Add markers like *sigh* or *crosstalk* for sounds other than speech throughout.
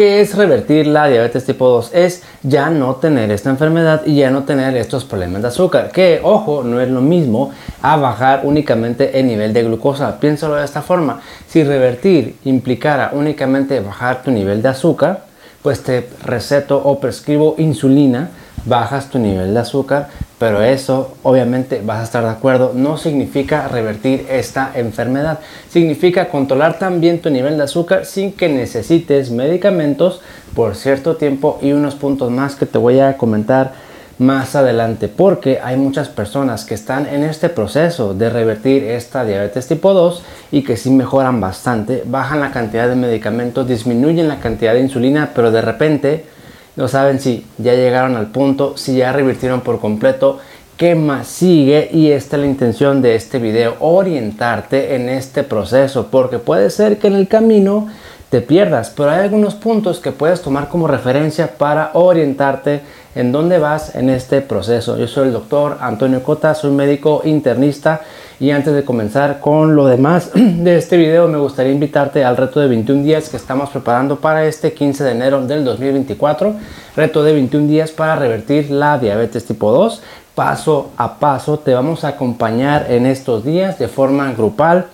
¿Qué es revertir la diabetes tipo 2? Es ya no tener esta enfermedad y ya no tener estos problemas de azúcar. Que, ojo, no es lo mismo a bajar únicamente el nivel de glucosa. Piénsalo de esta forma. Si revertir implicara únicamente bajar tu nivel de azúcar, pues te receto o prescribo insulina, bajas tu nivel de azúcar, pero eso obviamente vas a estar de acuerdo, no significa revertir esta enfermedad. Significa controlar también tu nivel de azúcar sin que necesites medicamentos por cierto tiempo y unos puntos más que te voy a comentar más adelante porque hay muchas personas que están en este proceso de revertir esta diabetes tipo 2 y que sí mejoran bastante, bajan la cantidad de medicamentos, disminuyen la cantidad de insulina, pero de repente no saben si ya llegaron al punto, si ya revirtieron por completo, qué más sigue y esta es la intención de este video, orientarte en este proceso, porque puede ser que en el camino te pierdas, pero hay algunos puntos que puedes tomar como referencia para orientarte en dónde vas en este proceso. Yo soy el doctor Antonio Cota, soy médico internista y antes de comenzar con lo demás *clears throat* de este video me gustaría invitarte al reto de 21 días que estamos preparando para este 15 de enero del 2024. Reto de 21 días para revertir la diabetes tipo 2. Paso a paso te vamos a acompañar en estos días de forma grupal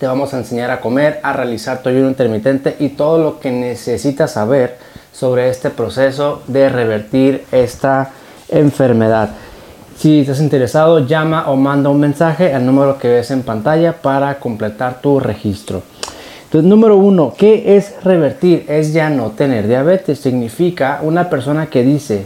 te vamos a enseñar a comer, a realizar tu ayuno intermitente y todo lo que necesitas saber sobre este proceso de revertir esta enfermedad. Si estás interesado, llama o manda un mensaje al número que ves en pantalla para completar tu registro. Entonces, número uno, ¿qué es revertir? Es ya no tener diabetes. Significa una persona que dice,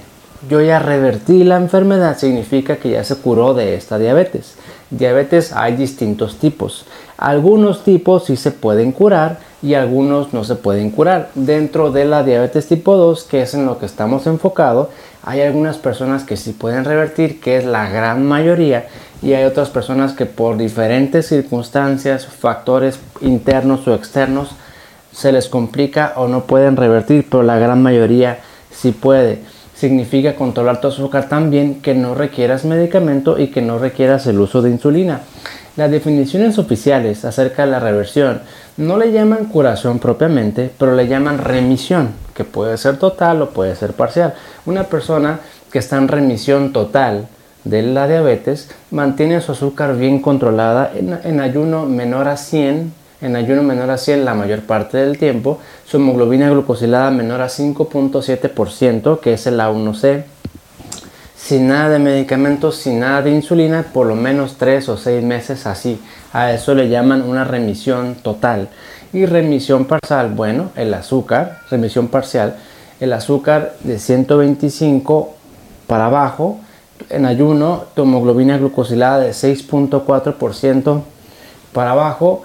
yo ya revertí la enfermedad, significa que ya se curó de esta diabetes. Diabetes hay distintos tipos. Algunos tipos sí se pueden curar y algunos no se pueden curar. Dentro de la diabetes tipo 2, que es en lo que estamos enfocados, hay algunas personas que sí pueden revertir, que es la gran mayoría, y hay otras personas que por diferentes circunstancias, factores internos o externos, se les complica o no pueden revertir, pero la gran mayoría sí puede. Significa controlar tu azúcar también que no requieras medicamento y que no requieras el uso de insulina. Las definiciones oficiales acerca de la reversión no le llaman curación propiamente, pero le llaman remisión, que puede ser total o puede ser parcial. Una persona que está en remisión total de la diabetes mantiene su azúcar bien controlada en, ayuno menor a 100, en ayuno menor a 100 la mayor parte del tiempo, su hemoglobina glucosilada menor a 5.7%, que es el A1C, sin nada de medicamentos, sin nada de insulina, por lo menos 3 o 6 meses así. A eso le llaman una remisión total. Y remisión parcial, bueno, el azúcar, remisión parcial, el azúcar de 125 para abajo, en ayuno, tu hemoglobina glucosilada de 6.4% para abajo,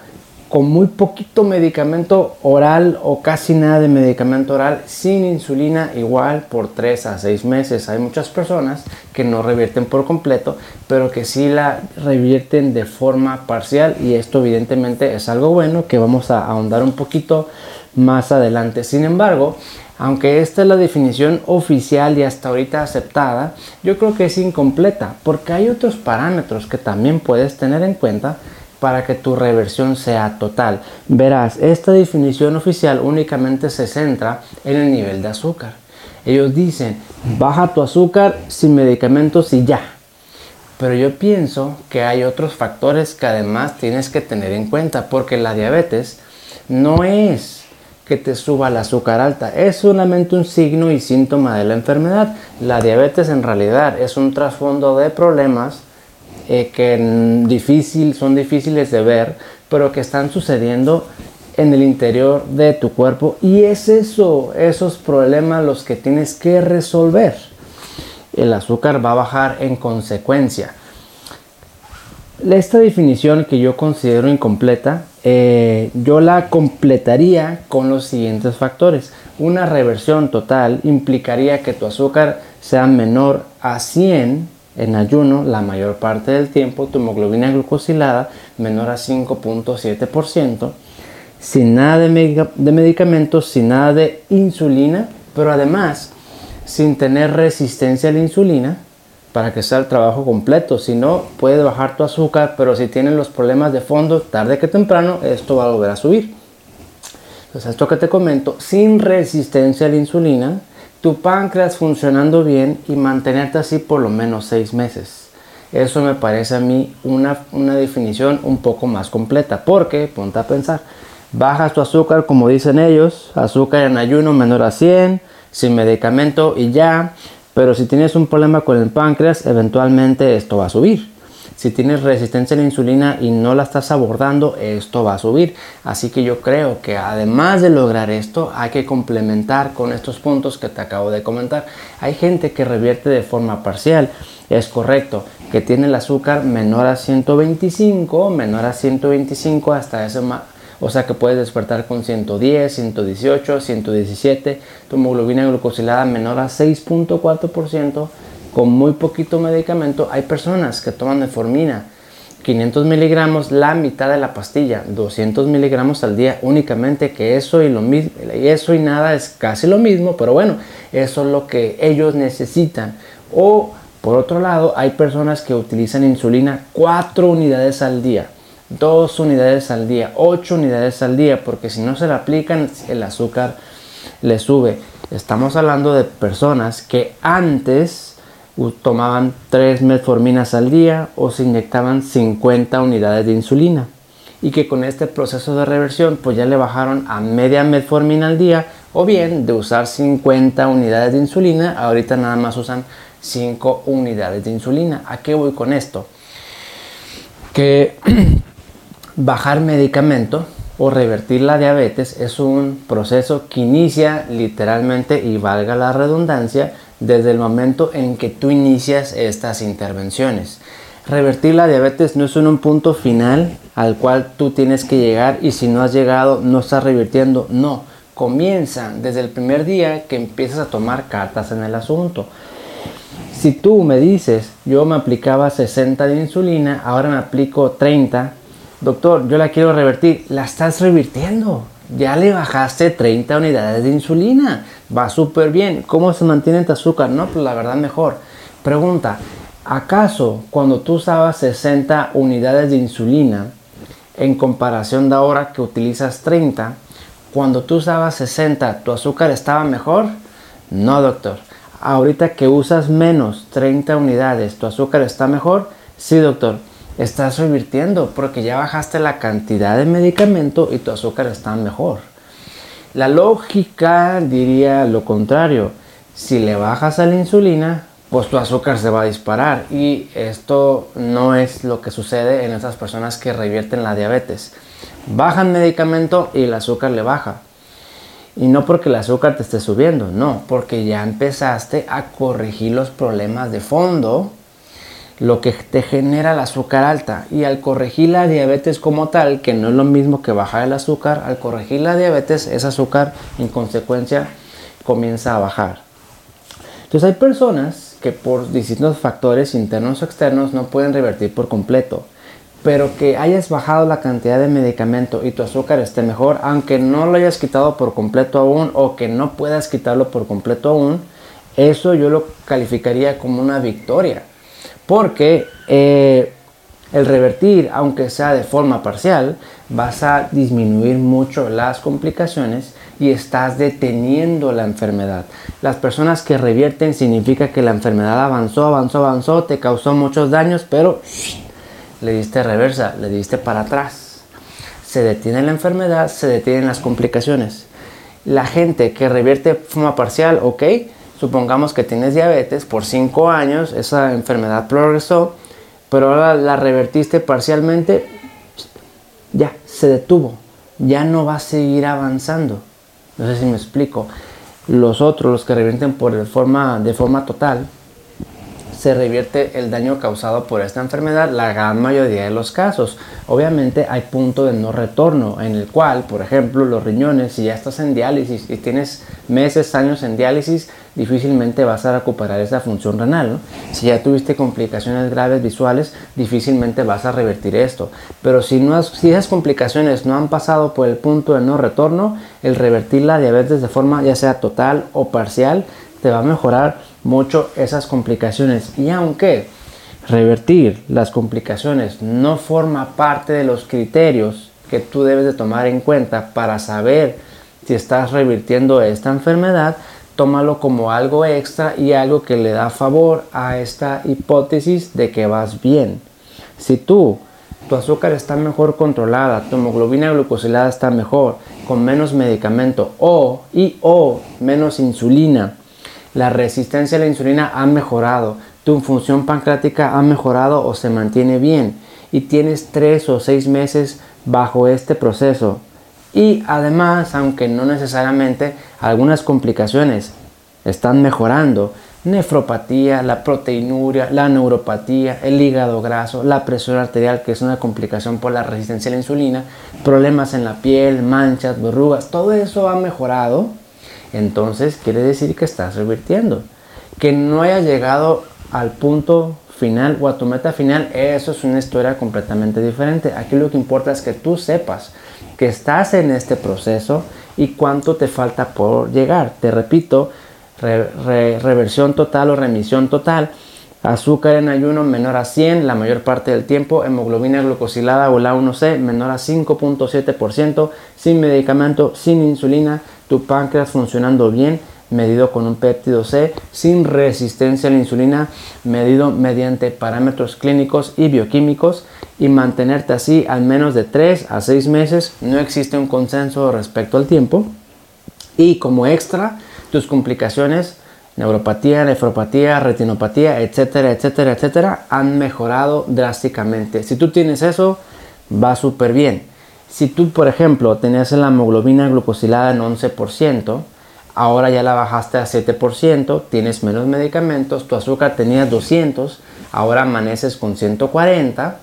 con muy poquito medicamento oral o casi nada de medicamento oral sin insulina igual por 3 a 6 meses. Hay muchas personas que no revierten por completo, pero que sí la revierten de forma parcial y esto evidentemente es algo bueno que vamos a ahondar un poquito más adelante. Sin embargo, aunque esta es la definición oficial y hasta ahorita aceptada, yo creo que es incompleta porque hay otros parámetros que también puedes tener en cuenta para que tu reversión sea total. Verás, esta definición oficial únicamente se centra en el nivel de azúcar. Ellos dicen, baja tu azúcar sin medicamentos y ya. Pero yo pienso que hay otros factores que además tienes que tener en cuenta, porque la diabetes no es que te suba el azúcar alta, es solamente un signo y síntoma de la enfermedad. La diabetes en realidad es un trasfondo de problemas eh, que difícil, son difíciles de ver, pero que están sucediendo en el interior de tu cuerpo y es eso, esos problemas los que tienes que resolver. El azúcar va a bajar en consecuencia. Esta definición que yo considero incompleta, eh, yo la completaría con los siguientes factores. Una reversión total implicaría que tu azúcar sea menor a 100 en ayuno la mayor parte del tiempo, tu hemoglobina glucosilada menor a 5.7%, sin nada de, medicamentos, sin nada de insulina, pero además sin tener resistencia a la insulina para que sea el trabajo completo. Si no, puede bajar tu azúcar, pero si tienen los problemas de fondo, tarde que temprano, esto va a volver a subir. Entonces, esto que te comento, sin resistencia a la insulina, tu páncreas funcionando bien y mantenerte así por lo menos seis meses. Eso me parece a mí una, una definición un poco más completa, porque, ponte a pensar, bajas tu azúcar como dicen ellos, azúcar en ayuno menor a 100, sin medicamento y ya, pero si tienes un problema con el páncreas, eventualmente esto va a subir. Si tienes resistencia a la insulina y no la estás abordando, esto va a subir. Así que yo creo que además de lograr esto, hay que complementar con estos puntos que te acabo de comentar. Hay gente que revierte de forma parcial. Es correcto, que tiene el azúcar menor a 125, menor a 125 hasta ese o sea que puedes despertar con 110, 118, 117, tu hemoglobina glucosilada menor a 6.4%, con muy poquito medicamento. Hay personas que toman metformina, 500 miligramos, la mitad de la pastilla, 200 miligramos al día únicamente, que eso y lo mismo, eso y nada es casi lo mismo, pero bueno, eso es lo que ellos necesitan. O por otro lado, hay personas que utilizan insulina 4 unidades al día dos unidades al día, ocho unidades al día, porque si no se le aplican el azúcar le sube. Estamos hablando de personas que antes tomaban 3 metforminas al día o se inyectaban 50 unidades de insulina y que con este proceso de reversión pues ya le bajaron a media metformina al día o bien de usar 50 unidades de insulina ahorita nada más usan 5 unidades de insulina. ¿A qué voy con esto? Que *clears throat* bajar medicamento o revertir la diabetes es un proceso que inicia literalmente y valga la redundancia desde el momento en que tú inicias estas intervenciones. Revertir la diabetes no es un punto final al cual tú tienes que llegar y si no has llegado no estás revirtiendo, no, comienza desde el primer día que empiezas a tomar cartas en el asunto. Si tú me dices, yo me aplicaba 60 de insulina, ahora me aplico 30, doctor, yo la quiero revertir, la estás revirtiendo. Ya le bajaste 30 unidades de insulina. Va súper bien. ¿Cómo se mantiene tu azúcar? No, pues la verdad mejor. Pregunta, ¿acaso cuando tú usabas 60 unidades de insulina en comparación de ahora que utilizas 30, cuando tú usabas 60, tu azúcar estaba mejor? No, doctor. Ahorita que usas menos 30 unidades, ¿tu azúcar está mejor? Sí, doctor estás revirtiendo porque ya bajaste la cantidad de medicamento y tu azúcar está mejor. La lógica diría lo contrario. Si le bajas a la insulina, pues tu azúcar se va a disparar. Y esto no es lo que sucede en esas personas que revierten la diabetes. Bajan medicamento y el azúcar le baja. Y no porque el azúcar te esté subiendo, no, porque ya empezaste a corregir los problemas de fondo lo que te genera el azúcar alta. Y al corregir la diabetes como tal, que no es lo mismo que bajar el azúcar, al corregir la diabetes, ese azúcar en consecuencia comienza a bajar. Entonces hay personas que por distintos factores internos o externos no pueden revertir por completo. Pero que hayas bajado la cantidad de medicamento y tu azúcar esté mejor, aunque no lo hayas quitado por completo aún o que no puedas quitarlo por completo aún, eso yo lo calificaría como una victoria porque eh, el revertir, aunque sea de forma parcial, vas a disminuir mucho las complicaciones y estás deteniendo la enfermedad. Las personas que revierten significa que la enfermedad avanzó, avanzó, avanzó, te causó muchos daños, pero *sniffs* le diste reversa, le diste para atrás. Se detiene la enfermedad, se detienen las complicaciones. La gente que revierte de forma parcial, ok, Supongamos que tienes diabetes por 5 años, esa enfermedad progresó, pero ahora la revertiste parcialmente, ya, se detuvo, ya no va a seguir avanzando. No sé si me explico. Los otros, los que revierten por forma, de forma total, se revierte el daño causado por esta enfermedad la gran mayoría de los casos. Obviamente hay punto de no retorno en el cual, por ejemplo, los riñones, si ya estás en diálisis y tienes meses, años en diálisis, difícilmente vas a recuperar esa función renal. Si ya tuviste complicaciones graves visuales, difícilmente vas a revertir esto. Pero si, no si esas complicaciones no han pasado por el punto de no retorno, el revertir la diabetes de forma ya sea total o parcial te va a mejorar mucho esas complicaciones. Y aunque revertir las complicaciones no forma parte de los criterios que tú debes de tomar en cuenta para saber Si estás revirtiendo esta enfermedad, tómalo como algo extra y algo que le da favor a esta hipótesis de que vas bien. Si tú, tu azúcar está mejor controlada, tu hemoglobina glucosilada está mejor, con menos medicamento o y o menos insulina, la resistencia a la insulina ha mejorado, tu función pancreática ha mejorado o se mantiene bien y tienes tres o seis meses bajo este proceso y además, aunque no necesariamente, algunas complicaciones están mejorando. Nefropatía, la proteinuria, la neuropatía, el hígado graso, la presión arterial, que es una complicación por la resistencia a la insulina, problemas en la piel, manchas, verrugas, todo eso ha mejorado. Entonces quiere decir que estás revirtiendo. Que no haya llegado al punto final o a tu meta final, eso es una historia completamente diferente. Aquí lo que importa es que tú sepas que estás en este proceso y cuánto te falta por llegar. Te repito, reversión total o remisión total. Azúcar en ayuno menor a 100 la mayor parte del tiempo. Hemoglobina glucosilada o la 1C menor a 5.7%. Sin medicamento, sin insulina. Tu páncreas funcionando bien medido con un péptido C sin resistencia a la insulina, medido mediante parámetros clínicos y bioquímicos y mantenerte así al menos de 3 a 6 meses. No existe un consenso respecto al tiempo. Y como extra, tus complicaciones, neuropatía, nefropatía, retinopatía, etcétera, etcétera, etcétera, han mejorado drásticamente. Si tú tienes eso, va súper bien. Si tú, por ejemplo, tenías la hemoglobina glucosilada en 11%, ahora ya la bajaste a 7%, tienes menos medicamentos, tu azúcar tenía 200, ahora amaneces con 140,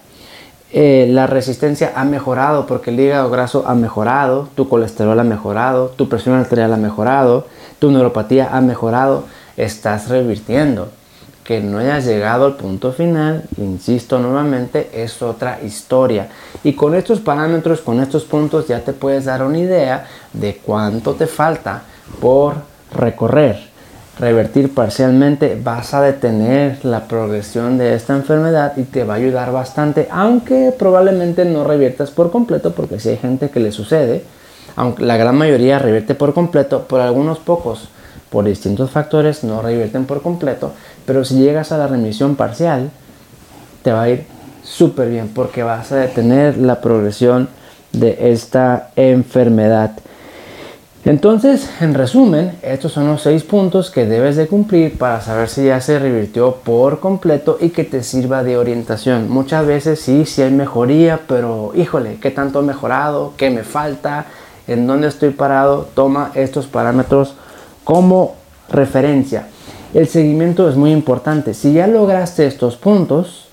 eh, la resistencia ha mejorado porque el hígado graso ha mejorado, tu colesterol ha mejorado, tu presión arterial ha mejorado, tu neuropatía ha mejorado, estás revirtiendo. Que no hayas llegado al punto final, insisto nuevamente, es otra historia. Y con estos parámetros, con estos puntos, ya te puedes dar una idea de cuánto te falta por recorrer. Revertir parcialmente vas a detener la progresión de esta enfermedad y te va a ayudar bastante, aunque probablemente no reviertas por completo, porque si hay gente que le sucede, aunque la gran mayoría revierte por completo, por algunos pocos, por distintos factores, no revierten por completo, pero si llegas a la remisión parcial, te va a ir súper bien porque vas a detener la progresión de esta enfermedad. Entonces, en resumen, estos son los seis puntos que debes de cumplir para saber si ya se revirtió por completo y que te sirva de orientación. Muchas veces sí, sí hay mejoría, pero híjole, ¿qué tanto he mejorado? ¿Qué me falta? ¿En dónde estoy parado? Toma estos parámetros como referencia. El seguimiento es muy importante. Si ya lograste estos puntos,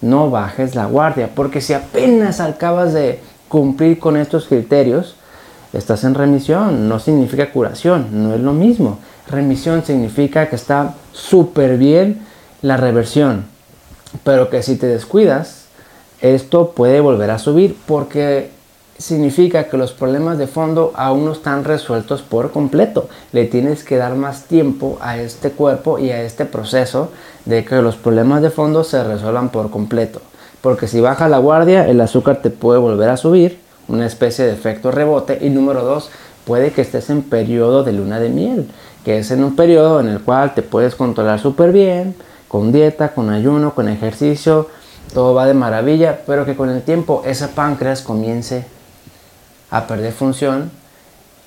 no bajes la guardia, porque si apenas acabas de cumplir con estos criterios, estás en remisión, no significa curación, no es lo mismo. Remisión significa que está súper bien la reversión, pero que si te descuidas, esto puede volver a subir porque significa que los problemas de fondo aún no están resueltos por completo. Le tienes que dar más tiempo a este cuerpo y a este proceso de que los problemas de fondo se resuelvan por completo. Porque si baja la guardia, el azúcar te puede volver a subir una especie de efecto rebote. Y número dos, puede que estés en periodo de luna de miel, que es en un periodo en el cual te puedes controlar súper bien, con dieta, con ayuno, con ejercicio, todo va de maravilla, pero que con el tiempo ese páncreas comience a perder función.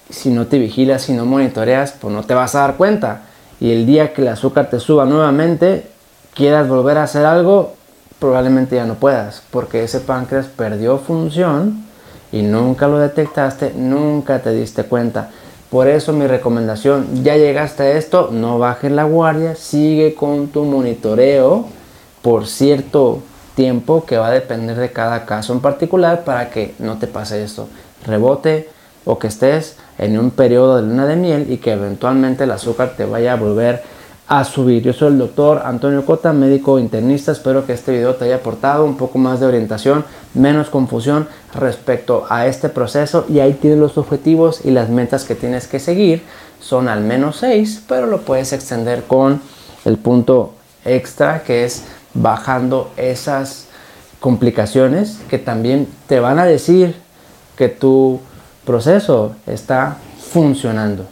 Si no te vigilas, si no monitoreas, pues no te vas a dar cuenta. Y el día que el azúcar te suba nuevamente, quieras volver a hacer algo, probablemente ya no puedas, porque ese páncreas perdió función y nunca lo detectaste, nunca te diste cuenta. Por eso mi recomendación, ya llegaste a esto, no bajes la guardia, sigue con tu monitoreo por cierto tiempo que va a depender de cada caso en particular para que no te pase esto. Rebote o que estés en un periodo de luna de miel y que eventualmente el azúcar te vaya a volver a subir. Yo soy el doctor Antonio Cota, médico internista. Espero que este video te haya aportado un poco más de orientación, menos confusión respecto a este proceso. Y ahí tienes los objetivos y las metas que tienes que seguir. Son al menos seis, pero lo puedes extender con el punto extra que es bajando esas complicaciones que también te van a decir que tu proceso está funcionando.